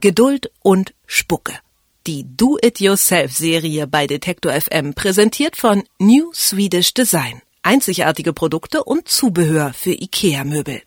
Geduld und Spucke. Die Do-It-Yourself-Serie bei Detektor FM präsentiert von New Swedish Design. Einzigartige Produkte und Zubehör für IKEA-Möbel.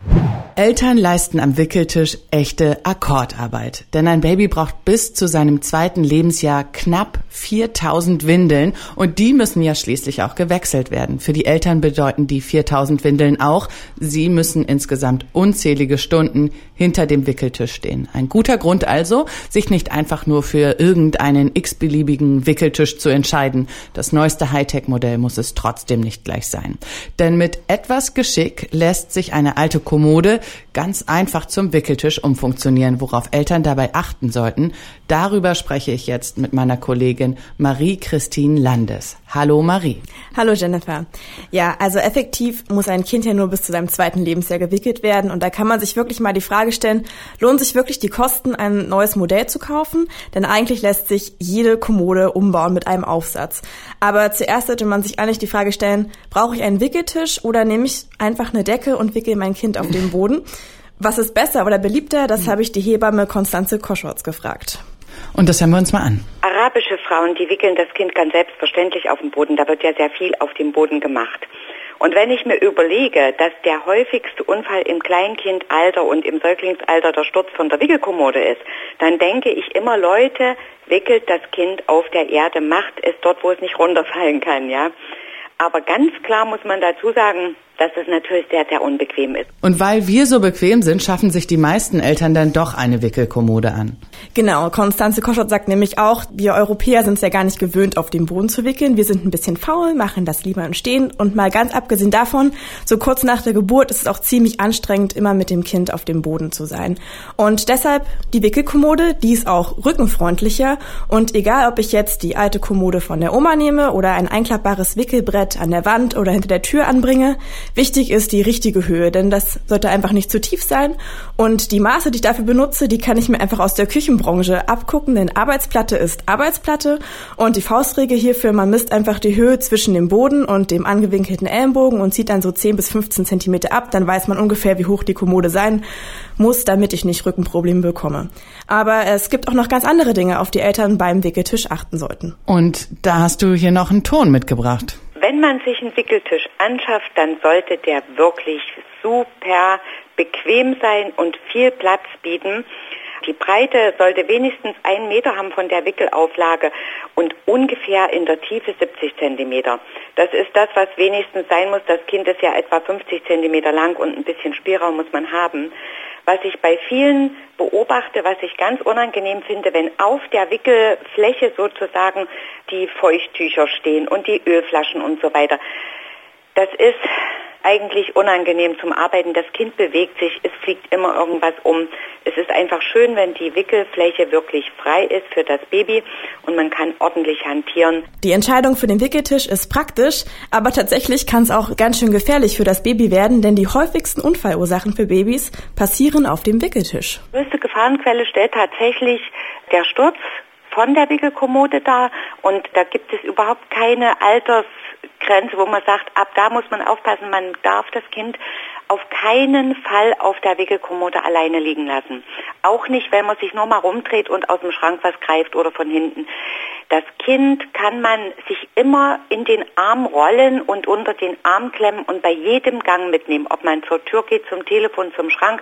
Eltern leisten am Wickeltisch echte Akkordarbeit. Denn ein Baby braucht bis zu seinem zweiten Lebensjahr knapp 4000 Windeln und die müssen ja schließlich auch gewechselt werden. Für die Eltern bedeuten die 4000 Windeln auch, sie müssen insgesamt unzählige Stunden hinter dem Wickeltisch stehen. Ein guter Grund also, sich nicht einfach nur für irgendeinen x-beliebigen Wickeltisch zu entscheiden. Das neueste Hightech-Modell muss es trotzdem nicht gleich sein. Denn mit etwas Geschick lässt sich eine alte Kommode ganz einfach zum Wickeltisch umfunktionieren, worauf Eltern dabei achten sollten. Darüber spreche ich jetzt mit meiner Kollegin Marie-Christine Landes. Hallo Marie. Hallo Jennifer. Ja, also effektiv muss ein Kind ja nur bis zu seinem zweiten Lebensjahr gewickelt werden und da kann man sich wirklich mal die Frage stellen, lohnt sich wirklich die Kosten, ein neues Modell zu kaufen? Denn eigentlich lässt sich jede Kommode umbauen mit einem Aufsatz. Aber zuerst sollte man sich eigentlich die Frage stellen, brauche ich einen Wickeltisch oder nehme ich einfach eine Decke und wickel mein Kind auf den Boden? Was ist besser oder beliebter? Das habe ich die Hebamme Konstanze Koschwatz gefragt. Und das hören wir uns mal an. Arabische Frauen, die wickeln das Kind ganz selbstverständlich auf den Boden. Da wird ja sehr viel auf dem Boden gemacht. Und wenn ich mir überlege, dass der häufigste Unfall im Kleinkindalter und im Säuglingsalter der Sturz von der Wickelkommode ist, dann denke ich immer, Leute, wickelt das Kind auf der Erde, macht es dort, wo es nicht runterfallen kann, ja. Aber ganz klar muss man dazu sagen, dass es natürlich sehr, sehr unbequem ist. Und weil wir so bequem sind, schaffen sich die meisten Eltern dann doch eine Wickelkommode an. Genau, Konstanze Koschott sagt nämlich auch, wir Europäer sind es ja gar nicht gewöhnt, auf dem Boden zu wickeln. Wir sind ein bisschen faul, machen das lieber im Stehen. Und mal ganz abgesehen davon, so kurz nach der Geburt ist es auch ziemlich anstrengend, immer mit dem Kind auf dem Boden zu sein. Und deshalb die Wickelkommode, die ist auch rückenfreundlicher. Und egal, ob ich jetzt die alte Kommode von der Oma nehme oder ein einklappbares Wickelbrett an der Wand oder hinter der Tür anbringe, Wichtig ist die richtige Höhe, denn das sollte einfach nicht zu tief sein. Und die Maße, die ich dafür benutze, die kann ich mir einfach aus der Küchenbranche abgucken, denn Arbeitsplatte ist Arbeitsplatte. Und die Faustregel hierfür, man misst einfach die Höhe zwischen dem Boden und dem angewinkelten Ellenbogen und zieht dann so 10 bis 15 Zentimeter ab. Dann weiß man ungefähr, wie hoch die Kommode sein muss, damit ich nicht Rückenprobleme bekomme. Aber es gibt auch noch ganz andere Dinge, auf die Eltern beim Wickeltisch achten sollten. Und da hast du hier noch einen Ton mitgebracht. Wenn man sich einen Wickeltisch anschafft, dann sollte der wirklich super bequem sein und viel Platz bieten. Die Breite sollte wenigstens einen Meter haben von der Wickelauflage und ungefähr in der Tiefe 70 Zentimeter. Das ist das, was wenigstens sein muss. Das Kind ist ja etwa 50 Zentimeter lang und ein bisschen Spielraum muss man haben. Was ich bei vielen beobachte, was ich ganz unangenehm finde, wenn auf der Wickelfläche sozusagen die Feuchttücher stehen und die Ölflaschen und so weiter. Das ist eigentlich unangenehm zum Arbeiten. Das Kind bewegt sich, es fliegt immer irgendwas um. Es ist einfach schön, wenn die Wickelfläche wirklich frei ist für das Baby und man kann ordentlich hantieren. Die Entscheidung für den Wickeltisch ist praktisch, aber tatsächlich kann es auch ganz schön gefährlich für das Baby werden, denn die häufigsten Unfallursachen für Babys passieren auf dem Wickeltisch. Die größte Gefahrenquelle stellt tatsächlich der Sturz von der Wickelkommode dar und da gibt es überhaupt keine Alters Grenze, wo man sagt, ab da muss man aufpassen, man darf das Kind auf keinen Fall auf der Wickelkommode alleine liegen lassen. Auch nicht, wenn man sich nur mal rumdreht und aus dem Schrank was greift oder von hinten. Das Kind kann man sich immer in den Arm rollen und unter den Arm klemmen und bei jedem Gang mitnehmen. Ob man zur Tür geht, zum Telefon, zum Schrank.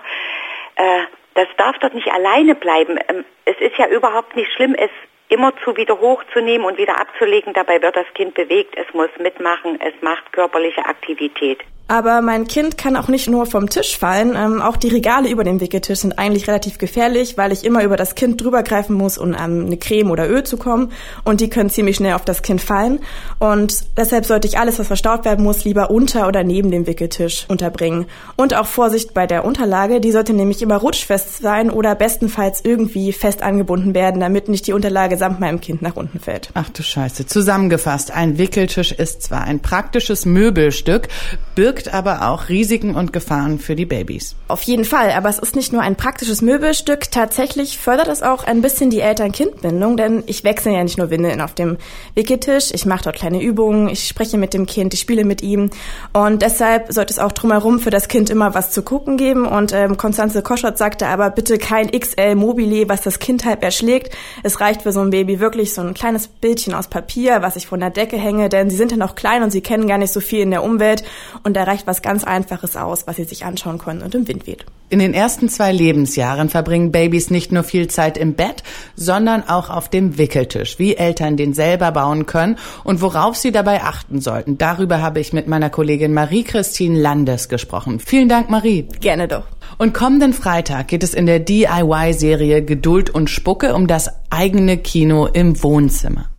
Äh, das darf dort nicht alleine bleiben. Ähm, es ist ja überhaupt nicht schlimm. Es immerzu wieder hochzunehmen und wieder abzulegen. Dabei wird das Kind bewegt, es muss mitmachen, es macht körperliche Aktivität. Aber mein Kind kann auch nicht nur vom Tisch fallen. Ähm, auch die Regale über dem Wickeltisch sind eigentlich relativ gefährlich, weil ich immer über das Kind drüber greifen muss, um an eine Creme oder Öl zu kommen. Und die können ziemlich schnell auf das Kind fallen. Und deshalb sollte ich alles, was verstaut werden muss, lieber unter oder neben dem Wickeltisch unterbringen. Und auch Vorsicht bei der Unterlage. Die sollte nämlich immer rutschfest sein oder bestenfalls irgendwie fest angebunden werden, damit nicht die Unterlage samt meinem Kind nach unten fällt. Ach du Scheiße. Zusammengefasst, ein Wickeltisch ist zwar ein praktisches Möbelstück, birgt birgt aber auch Risiken und Gefahren für die Babys. Auf jeden Fall, aber es ist nicht nur ein praktisches Möbelstück, tatsächlich fördert es auch ein bisschen die Eltern-Kind-Bindung, denn ich wechsle ja nicht nur Windeln auf dem Wickeltisch, ich mache dort kleine Übungen, ich spreche mit dem Kind, ich spiele mit ihm. Und deshalb sollte es auch drumherum für das Kind immer was zu gucken geben. Und ähm, Konstanze sagte aber bitte kein XL Mobile, was das Kind halb erschlägt. Es reicht für so ein Baby wirklich so ein kleines Bildchen aus Papier, was ich von der Decke hänge, denn sie sind ja noch klein und sie kennen gar nicht so viel in der Umwelt. Und da reicht was ganz Einfaches aus, was sie sich anschauen können und im Wind weht. In den ersten zwei Lebensjahren verbringen Babys nicht nur viel Zeit im Bett, sondern auch auf dem Wickeltisch, wie Eltern den selber bauen können und worauf sie dabei achten sollten. Darüber habe ich mit meiner Kollegin Marie-Christine Landes gesprochen. Vielen Dank, Marie. Gerne doch. Und kommenden Freitag geht es in der DIY-Serie Geduld und Spucke um das eigene Kino im Wohnzimmer.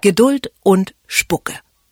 Geduld und Spucke.